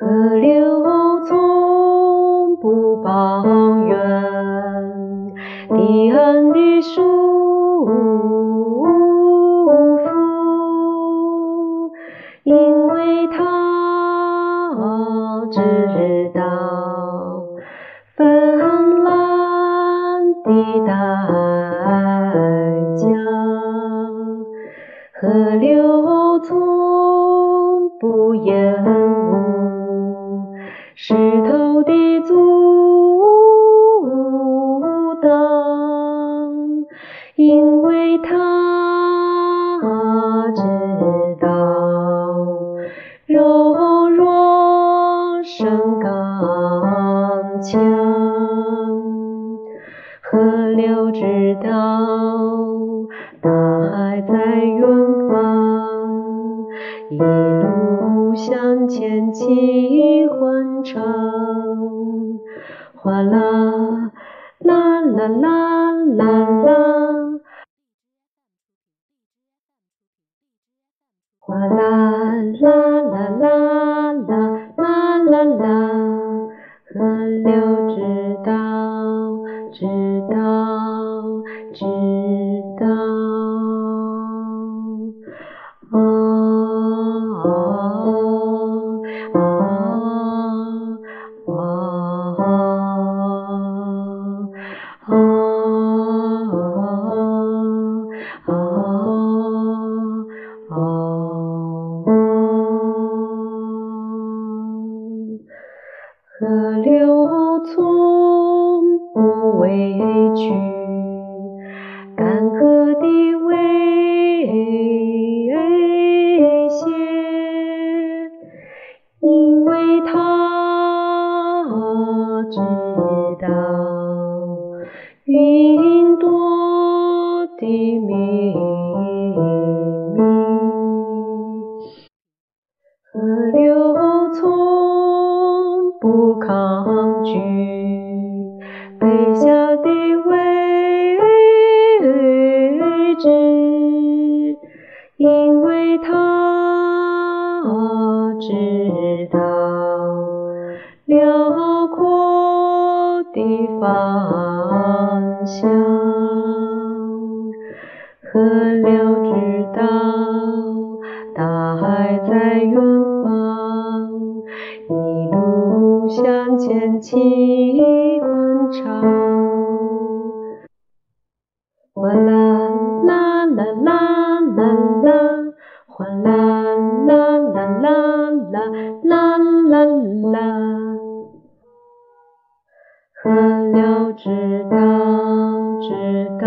河流从不抱怨堤岸的束缚，因为他知道泛滥的代价。河流从不言石头的阻挡，因为他知道柔弱胜刚强。河流知道大海在远方，一路向前齐欢唱，哗啦啦啦啦啦啦，哗啦啦啦啦啦啦啦啦，河流知道，知道，知道。啊河流从不畏惧干涸的危险，因为他知道云朵的秘密。河流从不抗拒北下的位置，因为他知道辽阔的方向。河流知道前齐欢唱。哗啦啦啦啦啦啦，哗啦啦啦啦啦啦啦啦，河流知道知道。